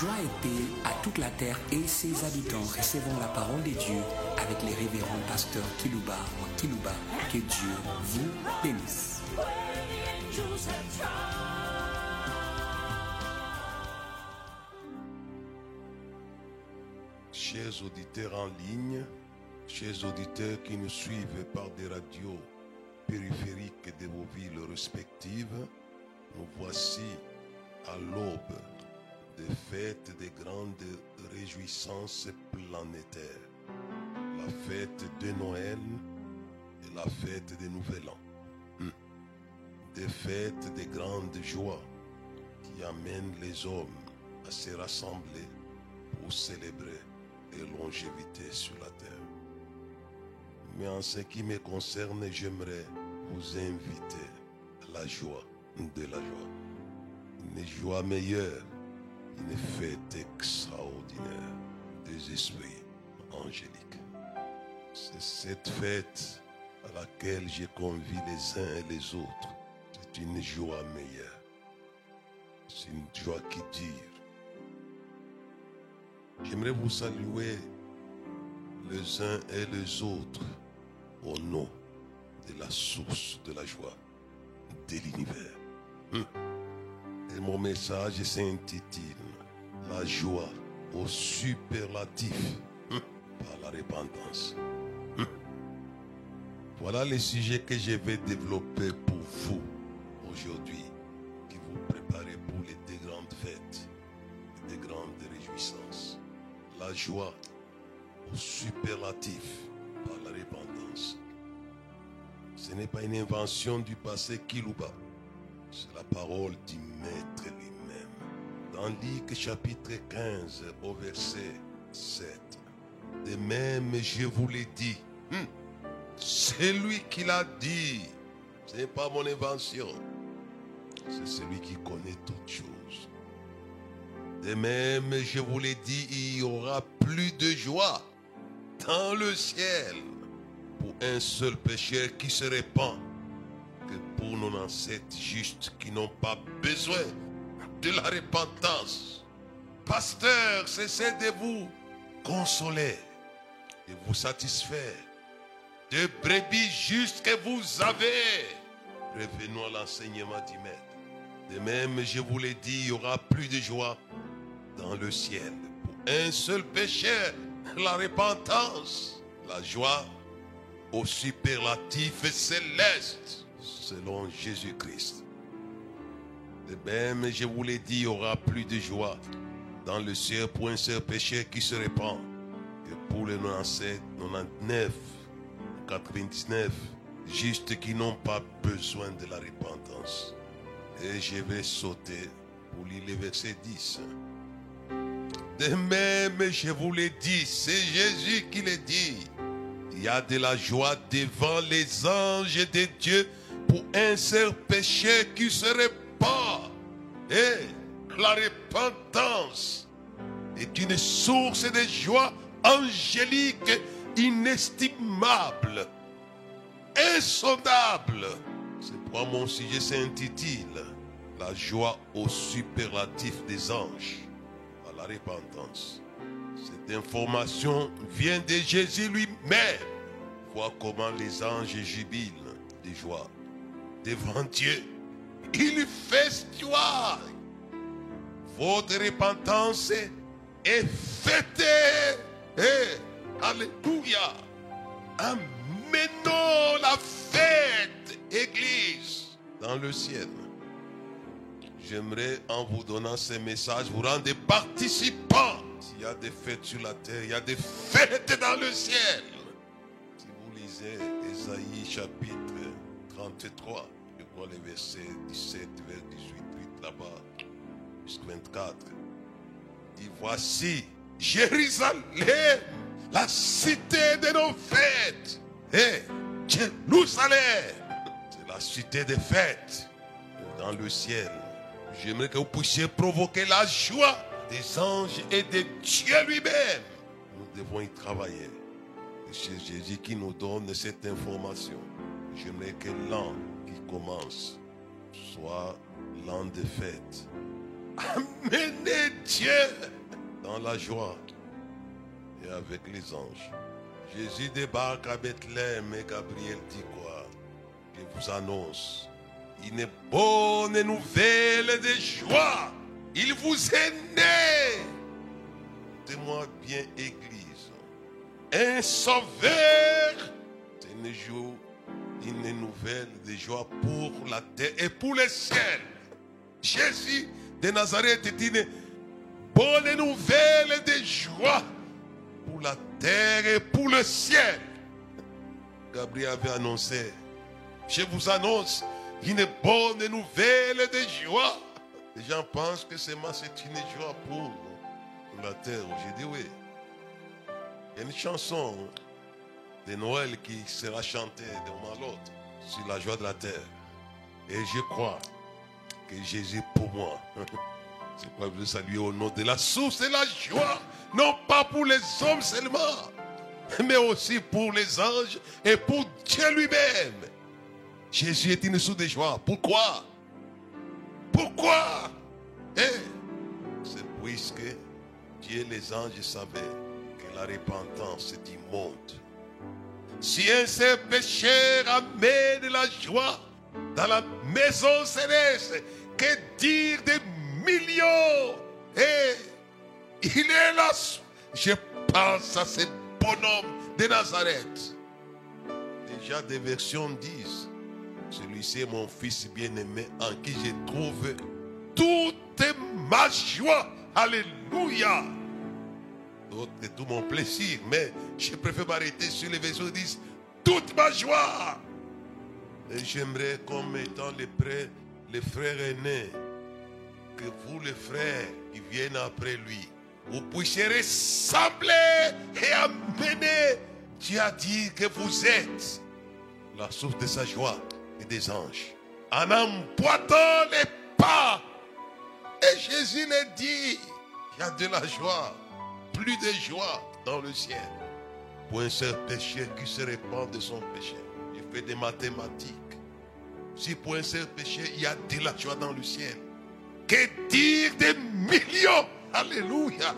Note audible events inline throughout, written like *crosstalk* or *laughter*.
Joie et paix à toute la terre et ses habitants. Recevons la parole de Dieu avec les révérends pasteurs Kilouba ou Kilouba. Que Dieu vous bénisse. Chers auditeurs en ligne, chers auditeurs qui nous suivent par des radios périphériques de vos villes respectives, nous voici à l'aube des fêtes des grandes réjouissances planétaires. La fête de Noël et la fête des Nouvel An. Hmm. Des fêtes des grandes joies qui amènent les hommes à se rassembler pour célébrer les longévités sur la terre. Mais en ce qui me concerne, j'aimerais vous inviter à la joie de la joie. Une joie meilleure, une fête extraordinaire des esprits angéliques. C'est cette fête à laquelle j'ai convié les uns et les autres. C'est une joie meilleure. C'est une joie qui dure. J'aimerais vous saluer les uns et les autres au nom de la source de la joie de l'univers. Hum. Et mon message s'intitule La joie au superlatif hum, par la repentance. Hum. Voilà les sujets que je vais développer pour vous aujourd'hui, qui vous préparez pour les deux grandes fêtes, les deux grandes réjouissances. La joie au superlatif par la repentance. Ce n'est pas une invention du passé Kilouba. C'est la parole du Maître lui-même. Dans Luc chapitre 15 au verset 7. De même, je vous l'ai dit. Hmm. C'est lui qui l'a dit. Ce n'est pas mon invention. C'est celui qui connaît toutes choses. De même, je vous l'ai dit, il y aura plus de joie dans le ciel pour un seul pécheur qui se répand que pour nos ancêtres justes qui n'ont pas besoin de la repentance. Pasteur, cessez de vous consoler et vous satisfaire de brebis justes que vous avez. Revenons à l'enseignement du Maître. De même, je vous l'ai dit, il y aura plus de joie dans le ciel. Pour un seul pécheur, la repentance, la joie au superlatif céleste, selon Jésus-Christ. De même, je vous l'ai dit, il y aura plus de joie dans le ciel pour un seul pécheur qui se répand que pour les 97, 99, 99, justes qui n'ont pas besoin de la repentance. Et je vais sauter pour lire le verset 10. De même, je vous l'ai dit, c'est Jésus qui le dit. Il y a de la joie devant les anges de Dieu pour un seul péché qui se répand. Et la repentance est une source de joie angélique inestimable, insondable. C'est pourquoi mon sujet s'intitule La joie au superlatif des anges à la repentance. Cette information vient de Jésus lui-même. Vois comment les anges jubilent de joie devant Dieu. Il fait joie. Votre repentance est fêtée. Et, alléluia. Amenons la fête, Église, dans le ciel. J'aimerais, en vous donnant ces messages, vous rendre des participants. S'il y a des fêtes sur la terre, il y a des fêtes dans le ciel. Si vous lisez Ésaïe chapitre 33, crois les versets 17 vers 18, 8 là-bas, jusqu'à 24. Dit voici Jérusalem, la cité de nos fêtes. Et Jérusalem, c'est la cité des fêtes dans le ciel. J'aimerais que vous puissiez provoquer la joie des anges et de Dieu lui-même. Nous devons y travailler. C'est Jésus qui nous donne cette information. J'aimerais que l'an qui commence soit l'an de fête. amener Dieu dans la joie et avec les anges. Jésus débarque à Bethléem et Gabriel dit quoi? Il vous annonce une bonne nouvelle de joie. Il vous est né. Écoutez-moi bien, Église. Un sauveur, c'est une, joie, une nouvelle de joie pour la terre et pour le ciel. Jésus de Nazareth est une bonne nouvelle de joie pour la terre et pour le ciel. Gabriel avait annoncé, je vous annonce une bonne nouvelle de joie. Les gens pensent que c'est c'est une joie pour la terre. J'ai dit oui. Il y a une chanson de Noël qui sera chantée d'un moment à l'autre sur la joie de la terre. Et je crois que Jésus pour moi. *laughs* C'est pourquoi je veux saluer au nom de la source et la joie. Non pas pour les hommes seulement, mais aussi pour les anges et pour Dieu lui-même. Jésus est une source de joie. Pourquoi? Pourquoi? Eh, C'est puisque Dieu et les anges savaient que la repentance est immonde. Si un seul pécheur amène la joie dans la maison céleste, que dire des millions? Et il est là. Je pense à ce bonhomme de Nazareth. Déjà des versions disent, celui-ci est mon fils bien-aimé en qui je trouve toute ma joie. Alléluia. D'autres, tout mon plaisir, mais je préfère m'arrêter sur les qui disent toute ma joie. Et j'aimerais, comme étant les, prêts, les frères aînés, que vous, les frères qui viennent après lui, vous puissiez ressembler et amener. Dieu a dit que vous êtes la source de sa joie et des anges. En emboîtant les pas. Et Jésus le dit, il y a de la joie, plus de joie dans le ciel. Pour un seul péché qui se répand de son péché. Il fait des mathématiques. Si pour un seul péché, il y a de la joie dans le ciel, que dire des millions? Alléluia.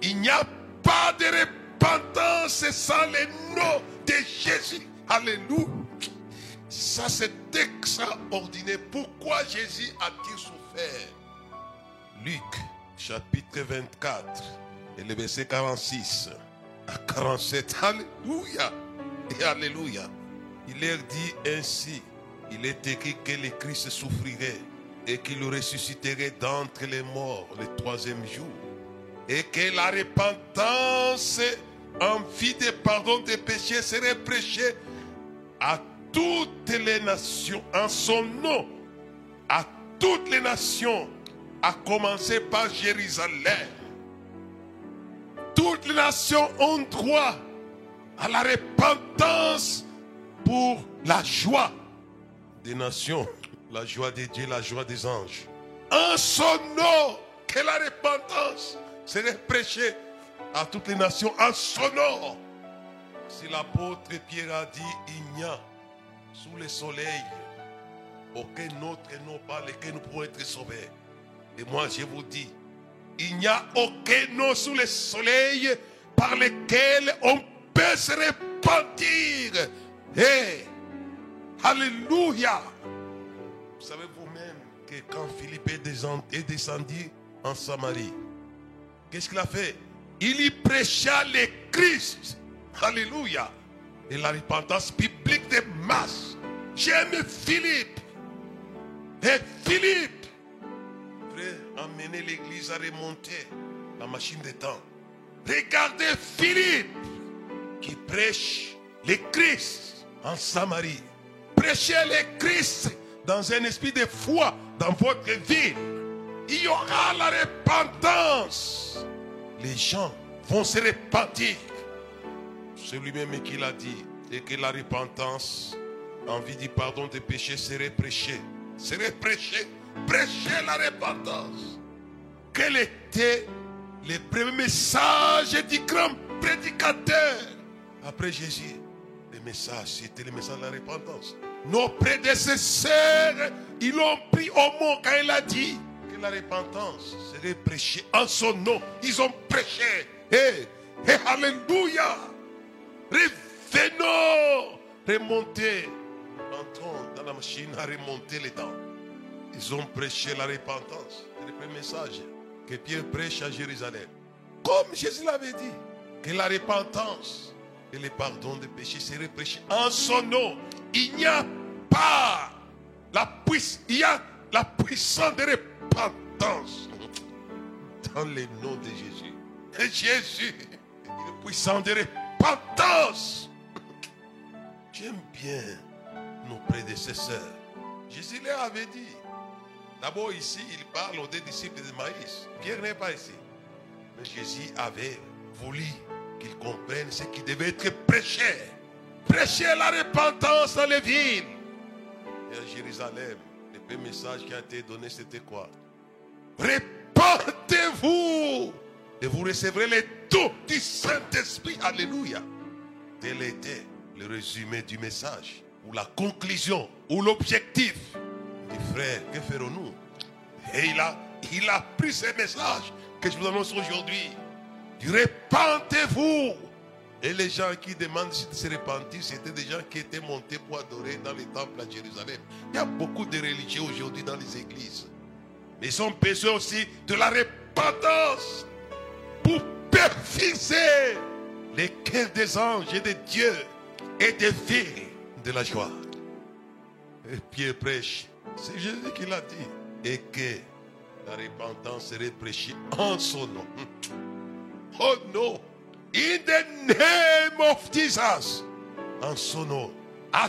Il n'y a pas de repentance sans le nom de Jésus. Alléluia. Ça, c'est extraordinaire. Pourquoi Jésus a-t-il souffert? Luc, chapitre 24, et le verset 46 à 47. Alléluia. Et Alléluia. Il leur dit ainsi il est écrit que le Christ souffrirait et qu'il ressusciterait d'entre les morts le troisième jour. Et que la repentance en vie de pardon des péchés serait prêchée à toutes les nations en son nom. À toutes les nations, à commencer par Jérusalem. Toutes les nations ont droit à la repentance pour la joie des nations la joie de Dieu, la joie des anges. En son nom, que la repentance serait prêchée à toutes les nations en son nom. Si l'apôtre Pierre a dit, il n'y a sous le soleil aucun autre nom par lequel nous pouvons être sauvés. Et moi, je vous dis, il n'y a aucun nom sous le soleil par lequel on peut se repentir. Et, Alléluia. Vous savez vous-même que quand Philippe est descendu en Samarie, qu'est-ce qu'il a fait? Il y prêcha le Christ. Alléluia. Et la repentance biblique des masses. J'aime Philippe. Et Philippe amener l'église à remonter la machine des temps. Regardez Philippe qui prêche le Christ en Samarie. Prêchez le Christ dans un esprit de foi dans votre vie, il y aura la repentance. Les gens vont se repentir. C'est lui-même qui l'a dit. Et que la repentance, envie du pardon des péchés serait prêchée. Serait prêchée. Prêcher la repentance. Quel était le premier message du grand prédicateur? Après Jésus Le message, c'était le message de la repentance. Nos prédécesseurs, ils l'ont pris au mot quand il a dit que la repentance serait prêchée en son nom. Ils ont prêché. Et, et Alléluia. Revenons. Remontez. Entrons dans la machine à remonter les temps. Ils ont prêché la repentance. C'est le premier message que Pierre prêche à Jérusalem. Comme Jésus l'avait dit, que la repentance et le pardon des péchés seraient prêchés en son nom. Il n'y a pas la puissance, il y a la puissance de repentance *laughs* dans le nom de Jésus. Et Jésus, est puissant de repentance. *laughs* J'aime bien nos prédécesseurs. Jésus leur avait dit. D'abord ici, il parle aux deux disciples de Maïs. Pierre n'est pas ici. Mais Jésus avait voulu qu'ils comprennent ce qui devait être prêché. Prêcher la repentance dans les villes. Et à Jérusalem, le premier message qui a été donné, c'était quoi? Répentez-vous et vous recevrez les dons du Saint-Esprit. Alléluia. Tel était le résumé du message, ou la conclusion, ou l'objectif. Mes frères, que ferons-nous? Et il a, il a pris ce message que je vous annonce aujourd'hui. Répentez-vous. Et les gens qui demandent de se repentir, c'était des gens qui étaient montés pour adorer dans les temples à Jérusalem. Il y a beaucoup de religieux aujourd'hui dans les églises. Mais ils ont besoin aussi de la repentance pour perfiser les cœurs des anges et des dieux et des filles de la joie. Et Pierre prêche. C'est Jésus qui l'a dit. Et que la repentance serait prêchée en son nom. Oh non. In the name of Jesus. En son nom. À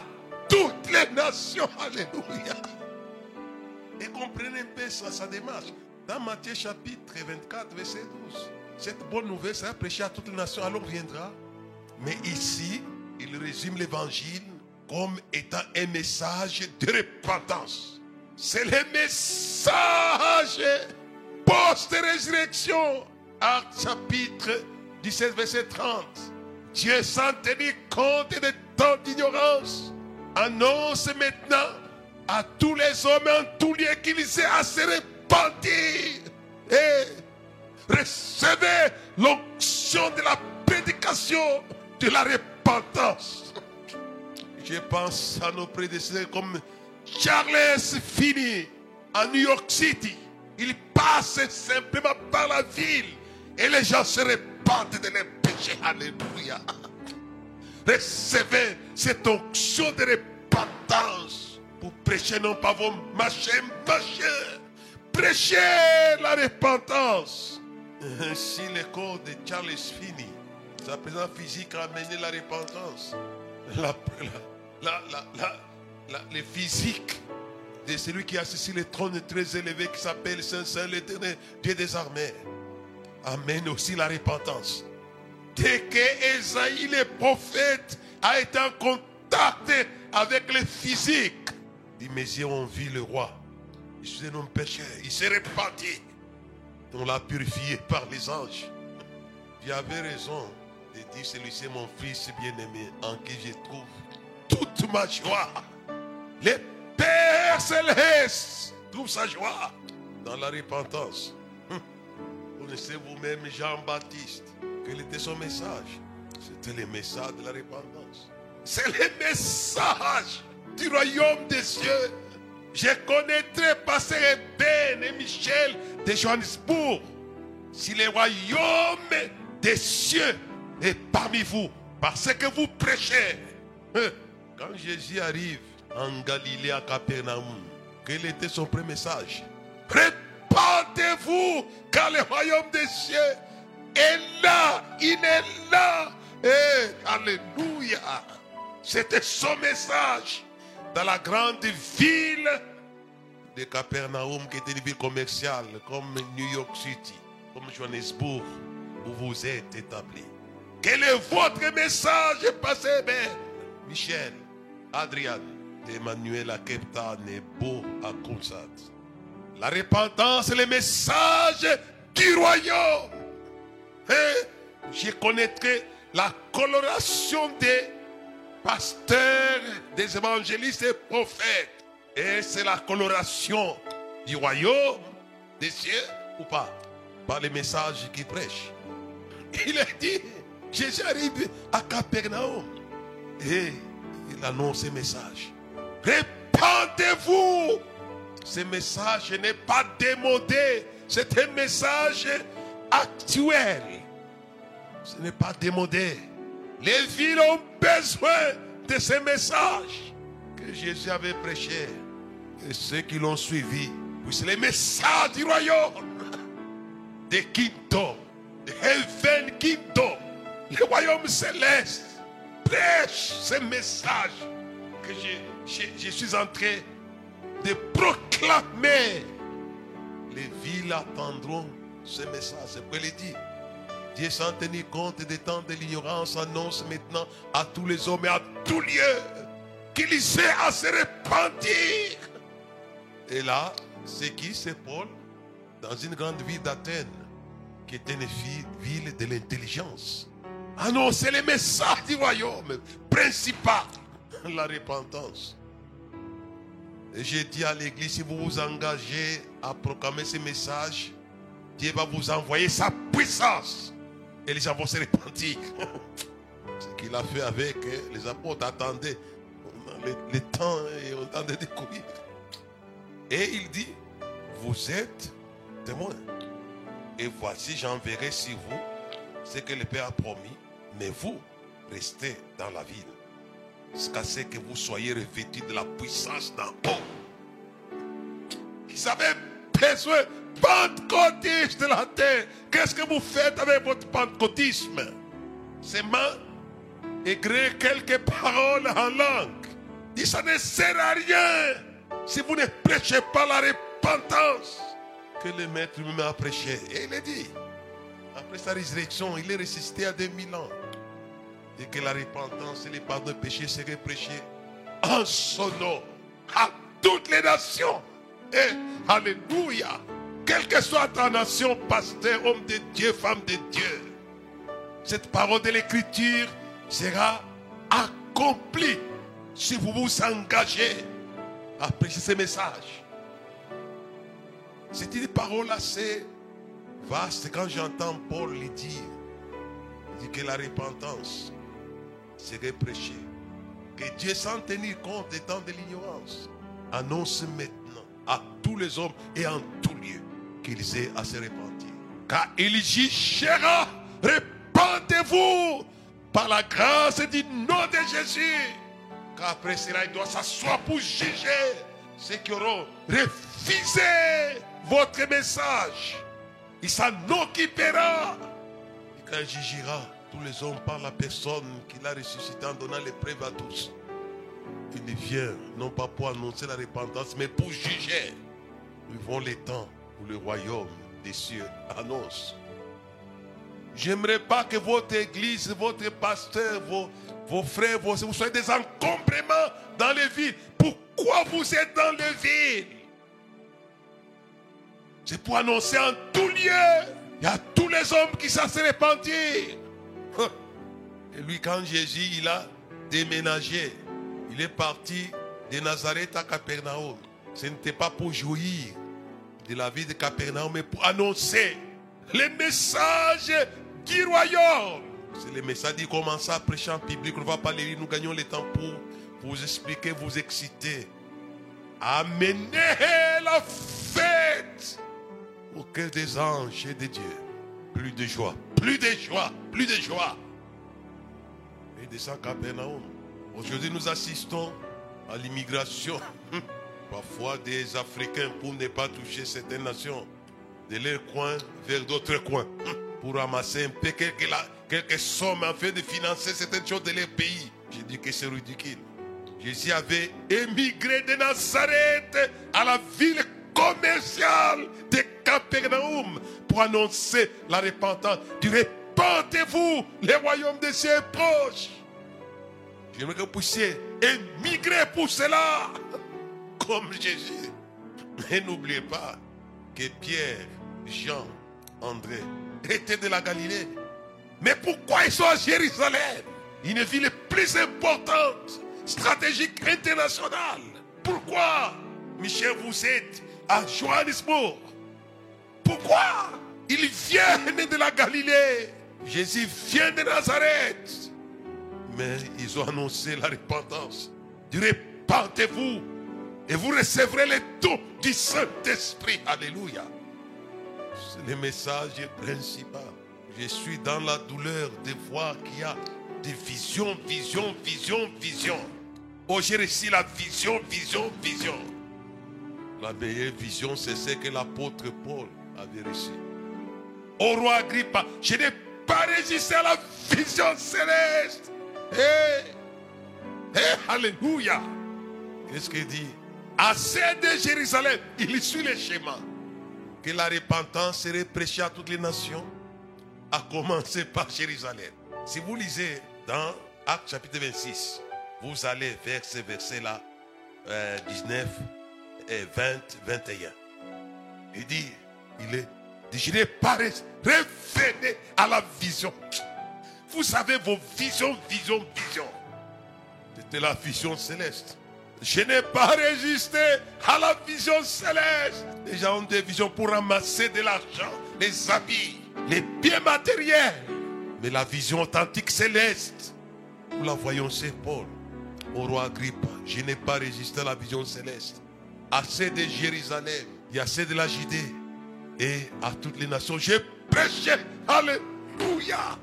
toutes les nations. Alléluia. Et comprenez un peu ça, sa démarche. Dans Matthieu chapitre 24, verset 12. Cette bonne nouvelle sera prêchée à toutes les nations, alors viendra. Mais ici, il résume l'évangile comme étant un message de repentance. C'est le message post-résurrection. Acte chapitre 17, verset 30. Dieu sans tenir compte de temps d'ignorance annonce maintenant à tous les hommes en tous lieux qu'ils aient à se repentir et recevez l'onction de la prédication de la repentance. Je pense à nos prédécesseurs comme Charles Finney à New York City. Il passe simplement par la ville et les gens se repentent de leurs péchés. Alléluia. Recevez cette onction de repentance pour prêcher non pas vos machins, machins. Prêchez la repentance. *laughs* Ainsi, l'école de Charles Finney, sa présence physique a amené la repentance. La, la, la, le physique de celui qui assis sur le trône très élevé qui s'appelle Saint-Saint, l'éternel Dieu des armées, amène aussi la repentance. Dès que Esaïe, le prophète, a été en contact avec le physique, dit, yeux ont vu le roi. Il se un homme péché, il s'est repenti. On l'a purifié par les anges. J'avais raison de dire, celui-ci est mon fils bien-aimé, en qui je trouve toute ma joie. Le Père céleste trouve sa joie dans la repentance. Hum. Connaissez vous-même Jean-Baptiste. Quel était son message? C'était le message de la repentance. C'est le message du royaume des cieux. Je connaîtrai Pasteur Ben et Michel de Johannesburg. Si le royaume des cieux est parmi vous, parce que vous prêchez. Hein? Quand Jésus arrive en Galilée à Capernaum, quel était son premier message? Répandez-vous car le royaume des cieux est là, il est là. Et Alléluia. C'était son message dans la grande ville de Capernaum, qui était une ville commerciale, comme New York City, comme Johannesburg, où vous êtes établi. Quel est votre message, Ben Michel, Adrian, Emmanuel Beau à Consat. La repentance est le message du royaume. Et je connaîtrai la coloration des pasteurs, des évangélistes et prophètes. Et c'est la coloration du royaume des cieux ou pas? Par les messages qu'il prêche. Il a dit, Jésus arrive à Capernaum et il annonce ce message. Répandez-vous. Ce message n'est pas démodé. C'est un message actuel. Ce n'est pas démodé. Les villes ont besoin de ce message que Jésus avait prêché. Et ceux qui l'ont suivi, c'est les messages du royaume, de kingdom, de heaven le royaume céleste. Prêche ce message que je, suis en train de proclamer. Les villes attendront ce message. C'est ce qu'il dit. Dieu sans tenir compte des temps de l'ignorance annonce maintenant à tous les hommes et à tout lieu qu'il sait à se repentir. Et là, c'est qui? C'est Paul dans une grande ville d'Athènes qui était une ville de l'intelligence. Annoncer les messages du royaume principal, *laughs* la repentance. Et j'ai dit à l'église, si vous vous engagez à proclamer ces messages, Dieu va vous envoyer sa puissance. Et les gens vont se repentir. *laughs* Ce qu'il a fait avec hein, les apôtres, attendez le, temps et on tendait de courir. Et il dit, vous êtes témoins. Et voici, j'enverrai sur vous ce que le Père a promis. Mais vous, restez dans la ville. Jusqu'à ce que vous soyez revêtus de la puissance d'en haut. Ils avaient besoin pentecôtiste de la terre. Qu'est-ce que vous faites avec votre pentecôtisme? Seulement écrire quelques paroles en langue. Et ça ne sert à rien si vous ne prêchez pas la repentance que le maître m'a prêché. Et il a dit, après sa résurrection, il est ressuscité à 2000 ans. Et que la repentance et le pardon de péché seraient prêchés en son nom à toutes les nations. Et Alléluia. Quelle que soit ta nation, pasteur, homme de Dieu, femme de Dieu, cette parole de l'écriture sera accomplie si vous vous engagez à prêcher ce message. C'est une parole assez vaste quand j'entends Paul le dire. Il dit que la repentance serait prêchée. Que Dieu, sans tenir compte des temps de l'ignorance, annonce maintenant à tous les hommes et en tout lieu qu'ils aient à se repentir. Car il jugera, répandez-vous par la grâce du nom de Jésus. Car après cela, il doit s'asseoir pour juger ceux qui auront refusé votre message. Il s'en occupera. Et quand il jugera tous les hommes par la personne qu'il a ressuscité en donnant l'épreuve à tous, il vient non pas pour annoncer la repentance, mais pour juger. Nous vont les temps le royaume des cieux annonce. J'aimerais pas que votre église, votre pasteur, vos, vos frères, vous soyez des encombrements dans les villes. Pourquoi vous êtes dans les villes? C'est pour annoncer en tout lieu. Il y a tous les hommes qui savent se repentir. Et lui, quand Jésus, il a déménagé, il est parti de Nazareth à Capernaum. Ce n'était pas pour jouir de la vie de Capernaum, mais pour annoncer les messages du royaume. C'est le message dit commencer à prêcher en public. On ne va pas les lire. Nous gagnons le temps pour vous expliquer, vous exciter. Amenez la fête au cœur des anges et des dieux. Plus de joie, plus de joie, plus de joie. Et descend Capernaum. Aujourd'hui, nous assistons à l'immigration *laughs* parfois des Africains pour ne pas toucher certaines nations de leur coin vers d'autres coins *laughs* pour ramasser un peu quelques, quelques sommes afin de financer certaines choses de leur pays. J'ai dit que c'est ridicule. Jésus avait émigré de Nazareth à la ville commerciale de Capernaum pour annoncer la repentance. Du repentez-vous, le royaume des cieux est proche. J'aimerais que vous puissiez émigrer pour cela comme Jésus. Mais n'oubliez pas que Pierre, Jean, André étaient de la Galilée. Mais pourquoi ils sont à Jérusalem? Une ville plus importante, stratégique, internationale. Pourquoi Michel, vous êtes à Johannesburg Pourquoi Ils viennent de la Galilée? Jésus vient de Nazareth. Mais ils ont annoncé la repentance. Du repentez-vous et vous recevrez les dons du Saint-Esprit. Alléluia. C'est le message principal. Je suis dans la douleur de voir qu'il y a des visions, visions, visions, visions. Oh, j'ai reçu la vision, vision, vision. La meilleure vision, c'est ce que l'apôtre Paul avait reçu. Au roi Agrippa, je n'ai pas résisté à la vision céleste. Hé, hé, alléluia. Qu'est-ce qu'il dit? Assez de Jérusalem, il suit le schéma. Que la repentance serait prêchée à toutes les nations, à commencer par Jérusalem. Si vous lisez dans Acte chapitre 26, vous allez vers ces versets-là, 19 et 20, 21. Il dit, il est, n'ai pas revenez à la vision. Vous avez vos visions, visions, visions. C'était la vision céleste. Je n'ai pas résisté à la vision céleste. Les gens ont des visions pour ramasser de l'argent, les habits, les biens matériels. Mais la vision authentique céleste, nous la voyons, c'est Paul. Au roi Agrippa, je n'ai pas résisté à la vision céleste. Assez de Jérusalem, y a assez de la Judée et à toutes les nations. J'ai prêché, Alléluia,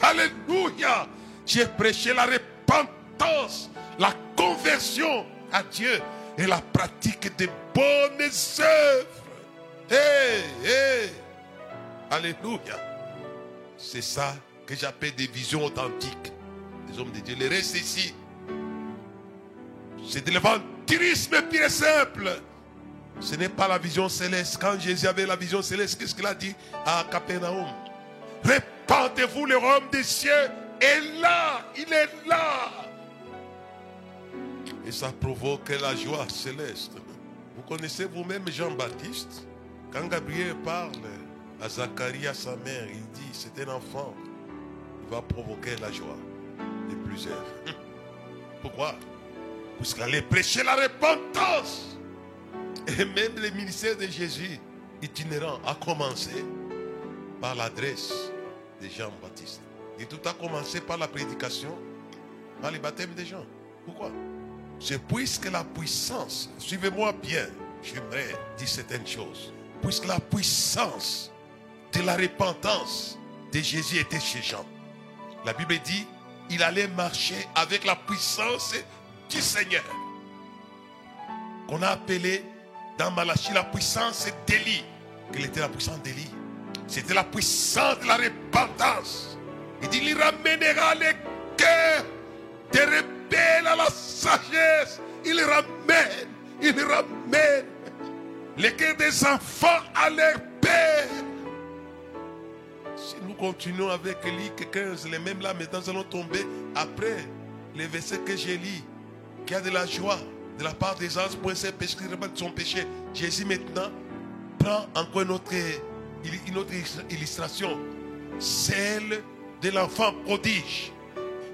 Alléluia. J'ai prêché la repentance, la conversion à Dieu et la pratique des bonnes œuvres. Hey, hey. Alléluia. C'est ça que j'appelle des visions authentiques. Les hommes de Dieu. Les restes ici, c'est de pire et simple. Ce n'est pas la vision céleste. Quand Jésus avait la vision céleste, qu'est-ce qu'il a dit à Capernaum? Répandez-vous le royaume des cieux. Et là, il est là. Et ça provoque la joie céleste. Vous connaissez vous-même Jean-Baptiste? Quand Gabriel parle à Zacharie, à sa mère, il dit, c'est un enfant. Il va provoquer la joie de plusieurs. *laughs* Pourquoi? Qu'il allait prêcher la repentance. Et même le ministère de Jésus itinérant a commencé par l'adresse de Jean-Baptiste. Et tout a commencé par la prédication, par le baptême des gens. Pourquoi? C'est puisque la puissance, suivez-moi bien, j'aimerais dire certaines choses. Puisque la puissance de la repentance de Jésus était chez Jean. La Bible dit, il allait marcher avec la puissance du Seigneur. Qu'on a appelé dans Malachie la puissance d'Élie. Quelle était la puissance d'Élie C'était la puissance de la repentance. Il dit, il ramènera les cœurs des rebelles à la sagesse. Il ramène, il ramène les cœurs des enfants à leur père. Si nous continuons avec Luc 15, les mêmes là, maintenant, nous allons tomber après les versets que j'ai a de la joie de la part des anges pour essayer de son péché. Jésus maintenant prend encore une autre, une autre illustration, celle de l'enfant prodige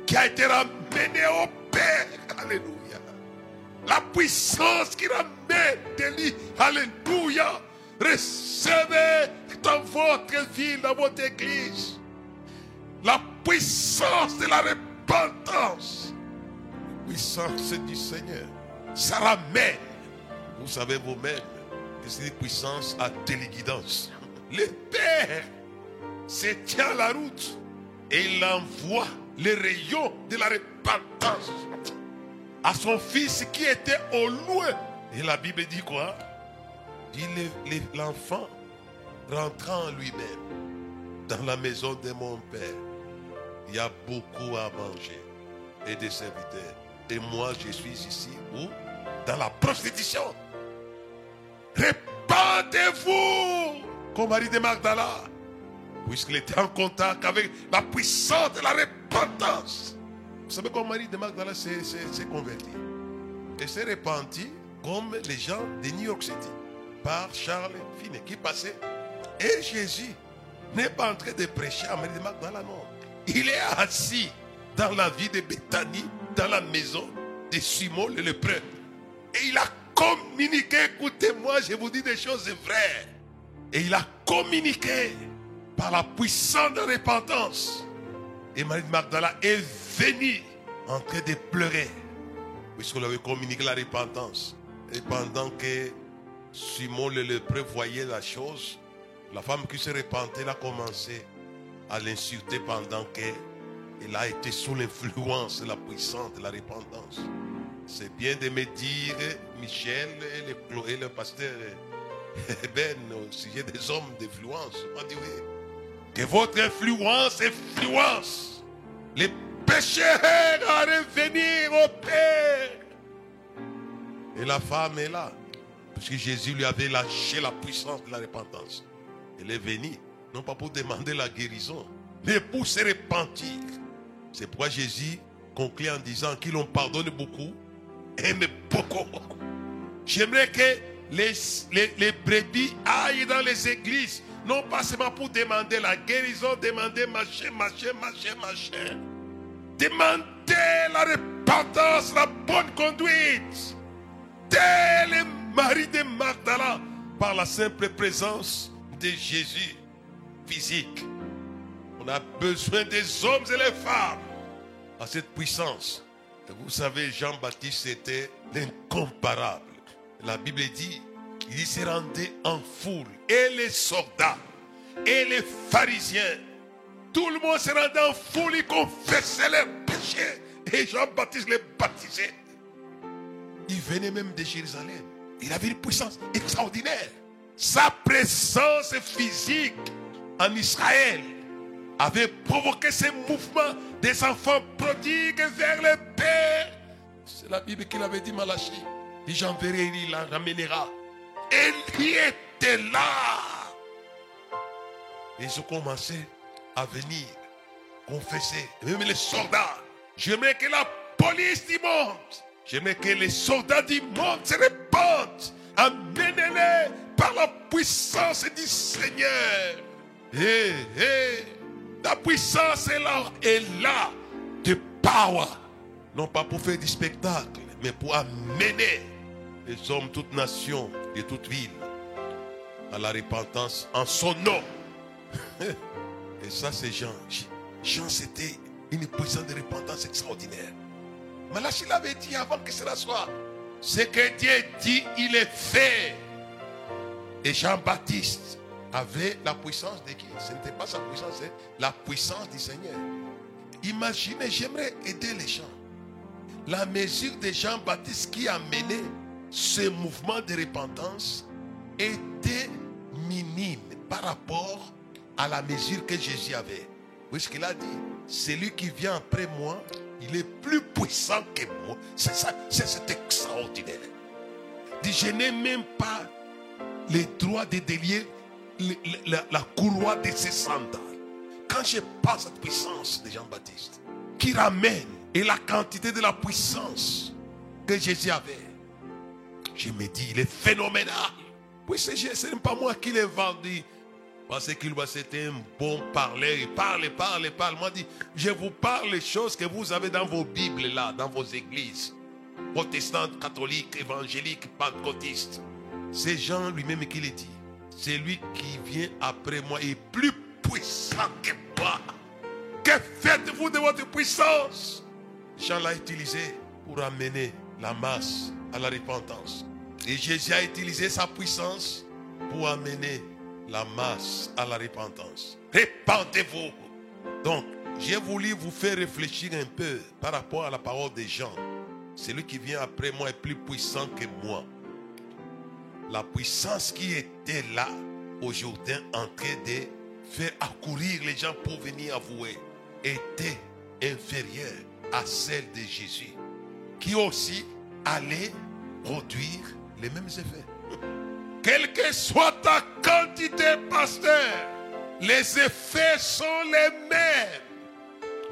qui a été ramené au Père. Alléluia. La puissance qui ramène Délie. Alléluia. Recevez dans votre ville, dans votre église, la puissance de la repentance. Puissance du Seigneur. Ça ramène. Vous savez vous-même que c'est une puissance à téléguidance. Le Père se tient la route et il envoie les rayons de la repentance à son fils qui était au loin. Et la Bible dit quoi? Dit l'enfant rentrant en lui-même dans la maison de mon père. Il y a beaucoup à manger et des serviteurs. Et moi, je suis ici où? Dans la prostitution. Répandez-vous comme Marie de Magdala. Puisqu'il était en contact avec la puissance de la repentance. Vous savez comment Marie de Magdala s'est convertie Elle s'est repentie comme les gens de New York City par Charles Finney qui passait. Et Jésus n'est pas en train de prêcher à Marie de Magdala, non. Il est assis dans la vie de Bethanie, dans la maison de Simon le lépreux. Et il a communiqué, écoutez-moi, je vous dis des choses vraies. Et il a communiqué par la puissance de repentance. Et Marie de Magdala est venue en train de pleurer. Puisqu'elle avait communiqué la repentance. Et pendant que Simon le lépreux voyait la chose, la femme qui se repentait a commencé à l'insulter pendant qu'elle a été sous l'influence de la puissance de la repentance. C'est bien de me dire, Michel et le, et le pasteur Ben, au sujet des hommes d'influence, on dit oui, que votre influence influence les pécheurs à revenir au Père. Et la femme est là, parce que Jésus lui avait lâché la puissance de la repentance. Elle est venue, non pas pour demander la guérison, mais pour se repentir. C'est pourquoi Jésus conclut en disant qu'ils l'ont pardonné beaucoup, aime beaucoup. J'aimerais que les, brebis aillent dans les églises, non pas seulement pour demander la guérison, demander machin, machin, machin, machin. Demander la repentance, la bonne conduite. Tel est Marie de Magdala par la simple présence de Jésus physique. On a besoin des hommes et les femmes à cette puissance. vous savez, Jean-Baptiste était l'incomparable. La Bible dit, il s'est rendu en foule. Et les soldats, et les pharisiens, tout le monde s'est rendu en foule, ils confessaient les péchés. Et Jean-Baptiste les baptisait. Il venait même de Jérusalem. Il avait une puissance extraordinaire. Sa présence physique en Israël avait provoqué ces mouvements des enfants prodigues vers le Père. C'est la Bible qui l'avait dit Malachi. Et j'enverrai, il la ramènera. Il était là. Ils ont commencé à venir confesser. Même les soldats. J'aimerais que la police du monde, j'aimerais que les soldats du monde se répandent. Amenez-les par la puissance du Seigneur. Et, puissance est là, est là de power. Non pas pour faire du spectacle, mais pour amener les hommes, toutes nations et toutes villes à la repentance en son nom. *laughs* Et ça, c'est Jean. Jean, c'était une puissance de repentance extraordinaire. Malachie l'avait dit avant que cela soit. Ce que Dieu dit, il est fait. Et Jean-Baptiste avait la puissance de qui? Ce n'était pas sa puissance, c'est la puissance du Seigneur. Imaginez, j'aimerais aider les gens. La mesure de Jean-Baptiste qui a mené ce mouvement de repentance était minime par rapport à la mesure que Jésus avait. Vous ce qu'il a dit? Celui qui vient après moi, il est plus puissant que moi. C'est ça, c'est extraordinaire. Dit, je n'ai même pas le droit de délier la, courroie de ses sandales. Quand je passe cette puissance de Jean-Baptiste, qui ramène, et la quantité de la puissance que Jésus avait, je me dis, il est phénoménal. Ce n'est pas moi qui l'ai vendu. Parce qu'il c'était un bon parler. Il parle, parle, parle. Moi, je vous parle les choses que vous avez dans vos Bibles là, dans vos églises. Protestantes, catholiques, évangéliques, pentecôtistes. C'est Jean lui-même qui le dit. C'est lui qui vient après moi et plus puissant que moi. Que faites-vous de votre puissance? Jean l'a utilisé pour amener la masse à la repentance. Et Jésus a utilisé sa puissance pour amener la masse à la repentance. Répentez-vous. Donc, j'ai voulu vous faire réfléchir un peu par rapport à la parole des gens. Celui qui vient après moi est plus puissant que moi. La puissance qui était là aujourd'hui en train de faire accourir les gens pour venir avouer était inférieure à celle de Jésus, qui aussi allait produire les mêmes effets. *laughs* Quelle que soit ta quantité, pasteur, les effets sont les mêmes.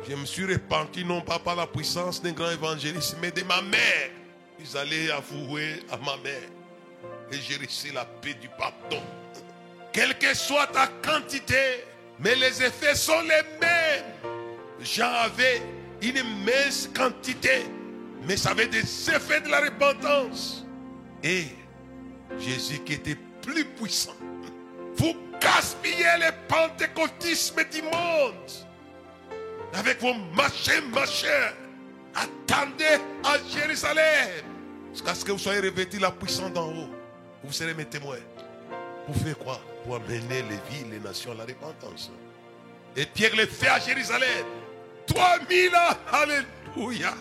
Je me suis repenti non pas par la puissance d'un grand évangéliste, mais de ma mère. Vous allez avouer à ma mère. Et j'ai reçu la paix du pardon. Quelle que soit ta quantité, mais les effets sont les mêmes. J'en avais une immense quantité, mais ça avait des effets de la repentance. Et Jésus qui était plus puissant, Vous gaspillez le pentecôtisme du monde. Avec vos machins, machins. Attendez à Jérusalem. Jusqu'à ce que vous soyez revêtus la puissance d'en haut. Vous serez mes témoins. Pour faire quoi? Pour amener les villes, les nations à la repentance. Et Pierre le fait à Jérusalem. 3000 ans. Alléluia.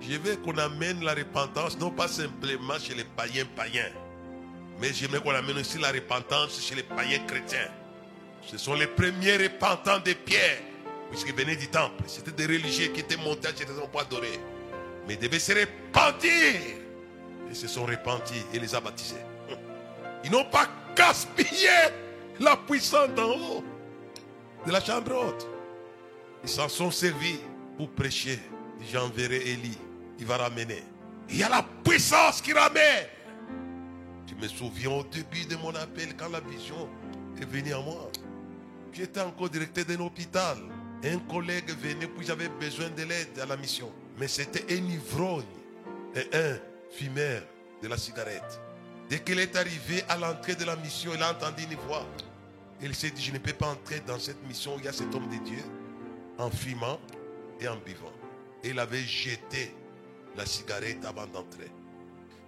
Je veux qu'on amène la repentance, non pas simplement chez les païens païens, mais j'aimerais qu'on amène aussi la repentance chez les païens chrétiens. Ce sont les premiers repentants de Pierre, puisqu'ils venaient du temple. C'était des religieux qui étaient montés à Jérusalem pour adorer. Mais ils devaient se repentir. Ils se sont repentis et les a baptisés. Ils n'ont pas gaspillé la puissance d'en haut, de la chambre haute. Ils s'en sont servis pour prêcher. J'enverrai Élie. Il va ramener. Il y a la puissance qui ramène. Je me souviens au début de mon appel quand la vision est venue à moi. J'étais encore directeur d'un hôpital. Un collègue venait puis j'avais besoin de l'aide à la mission. Mais c'était un ivrogne et un fumeur de la cigarette. Dès qu'il est arrivé à l'entrée de la mission, il a entendu une voix. Il s'est dit, je ne peux pas entrer dans cette mission où il y a cet homme de Dieu en fumant et en buvant. Et il avait jeté la cigarette avant d'entrer.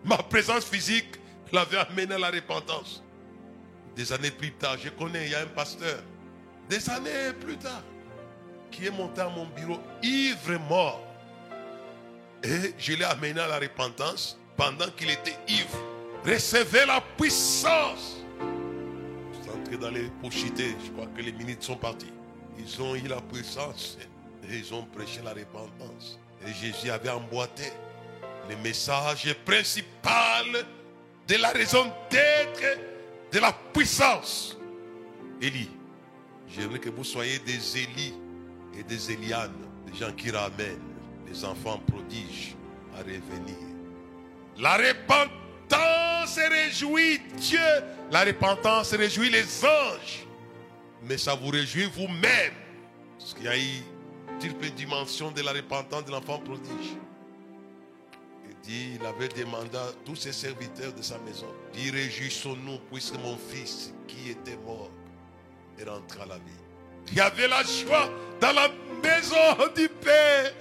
Ma présence physique l'avait amené à la repentance. Des années plus tard, je connais, il y a un pasteur, des années plus tard, qui est monté à mon bureau ivre mort. Et je l'ai amené à la repentance pendant qu'il était ivre. Recevez la puissance. Je suis entré dans les pochités, je crois que les minutes sont parties. Ils ont eu la puissance et ils ont prêché la repentance. Et Jésus avait emboîté le message principal de la raison d'être de la puissance. Élie, j'aimerais que vous soyez des Élie et des Élianes, des gens qui ramènent les enfants prodiges à revenir. La repentance réjouit Dieu, la repentance réjouit les anges, mais ça vous réjouit vous-même. Parce qu'il y a eu une dimension de la repentance de l'enfant prodige. Il dit, il avait demandé à tous ses serviteurs de sa maison, dit, réjouissons-nous puisque mon fils qui était mort est rentré à la vie. Il y avait la joie dans la maison du Père.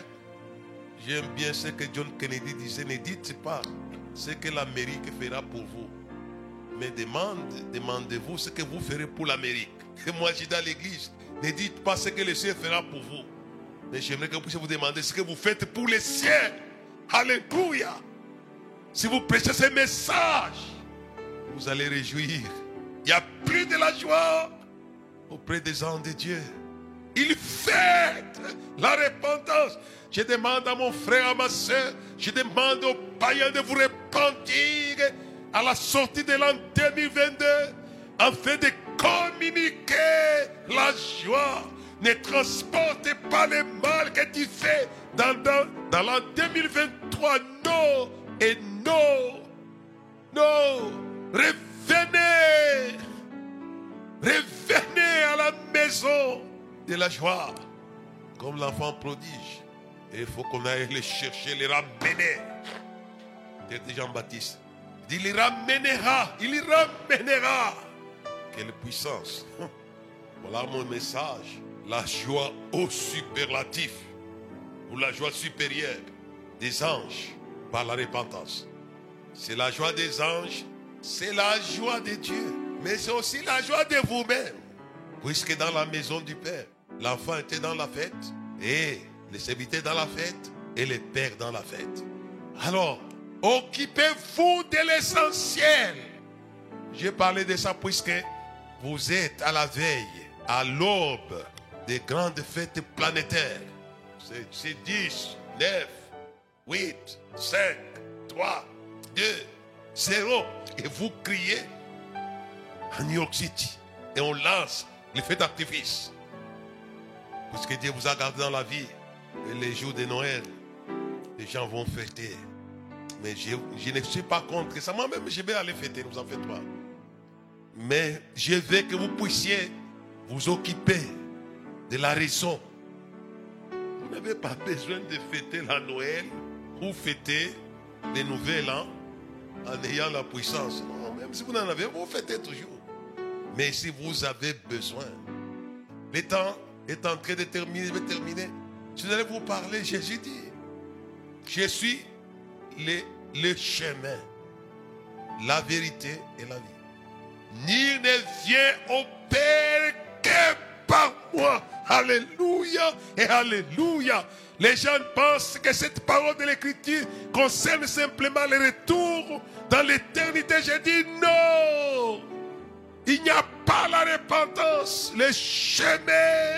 J'aime bien ce que John Kennedy disait, ne dites pas ce que l'Amérique fera pour vous. Mais demande, demandez-vous ce que vous ferez pour l'Amérique. Et moi, je dis à l'église, ne dites pas ce que le ciel fera pour vous. Mais j'aimerais que vous puissiez vous demander ce que vous faites pour les ciel. Alléluia. Si vous prêchez ce message, vous allez réjouir. Il n'y a plus de la joie auprès des anges de Dieu. Il fait la repentance. Je demande à mon frère, à ma soeur, je demande aux païens de vous repentir à la sortie de l'an 2022 afin de communiquer la joie. Ne transporte pas le mal que tu fais dans, dans, dans l'an 2023. Non et non. Non. Revenez. Revenez à la maison de la joie. Comme l'enfant prodige. Et il faut qu'on aille les chercher, les ramener. C'était Jean-Baptiste. Il les ramènera. Il les ramènera. Quelle puissance. *laughs* Voilà mon message. La joie au superlatif. Ou la joie supérieure des anges par la repentance. C'est la joie des anges. C'est la joie de Dieu. Mais c'est aussi la joie de vous-même. Puisque dans la maison du Père, l'enfant était dans la fête. Et les serviteurs dans la fête. Et les pères dans la fête. Alors, occupez-vous de l'essentiel. J'ai parlé de ça puisque vous êtes à la veille, à l'aube des grandes fêtes planétaires. C'est 10, 9, 8, 5, 3, 2, 0. Et vous criez à New York City. Et on lance les feux d'artifice. Puisque Dieu vous a gardé dans la vie. Et les jours de Noël, les gens vont fêter. Mais je, je ne suis pas contre ça. Moi-même, je vais aller fêter, ne vous en faites pas. Mais je veux que vous puissiez vous occuper de la raison. Vous n'avez pas besoin de fêter la Noël ou fêter les nouvel an en ayant la puissance. Non, même si vous n'en avez, vous fêtez toujours. Mais si vous avez besoin, le temps est en train de terminer, Je vais vous parler, Jésus dit, je suis le, le chemin, la vérité et la vie. Ni ne vient au Père que par moi. Alléluia et Alléluia. Les gens pensent que cette parole de l'Écriture concerne simplement le retour dans l'éternité. J'ai dit non. Il n'y a pas la repentance, le chemin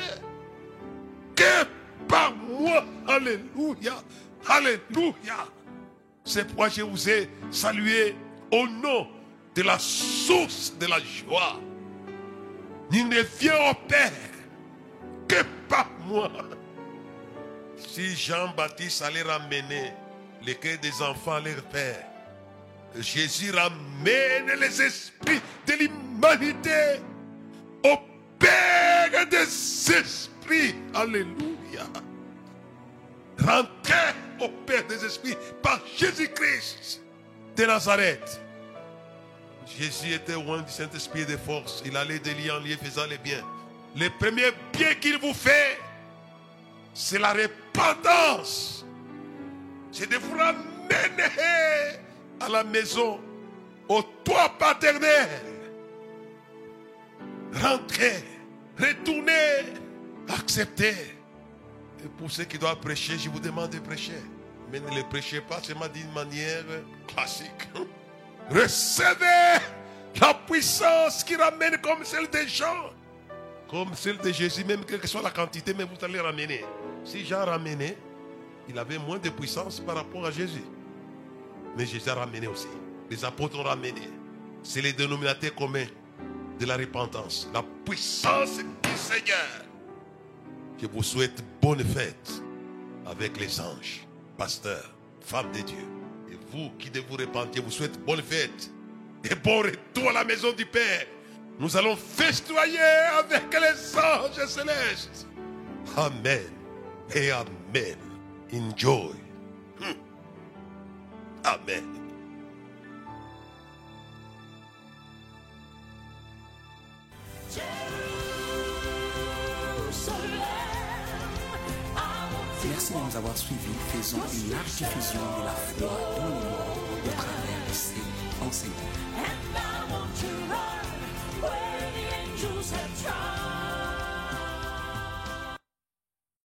que par moi. Alléluia. Alléluia. C'est pourquoi je vous ai salué au nom de la source de la joie. Il ne vient au Père que par moi. Si Jean-Baptiste allait ramener les cœurs des enfants à leur Père, Jésus ramène les esprits de l'humanité au Père des esprits. Alléluia. Rentrez au Père des esprits par Jésus-Christ de Nazareth. Jésus était loin du Saint-Esprit de force. Il allait de lieu en lieu faisant les biens. Le premier bien qu'il vous fait, c'est la repentance. C'est de vous ramener à la maison, au toit paternel. Rentrez, retournez, acceptez. Pour ceux qui doivent prêcher, je vous demande de prêcher. Mais ne le prêchez pas seulement d'une manière classique. *laughs* Recevez la puissance qui ramène comme celle des gens. Comme celle de Jésus, même quelle que soit la quantité, mais vous allez ramener. Si Jean ramenait, il avait moins de puissance par rapport à Jésus. Mais Jésus a ramené aussi. Les apôtres ont ramené. C'est les dénominateurs communs de la repentance. La puissance du Seigneur. Je vous souhaite bonne fête avec les anges, pasteurs, femmes de Dieu. Et vous qui de vous repentir, vous souhaite bonne fête et bon retour à la maison du Père. Nous allons festoyer avec les anges célestes. Amen et Amen. Enjoy. Hmm. Amen. Merci nous avoir suivis. Faisons une large diffusion de la foi dans le au travers de ces enseignements.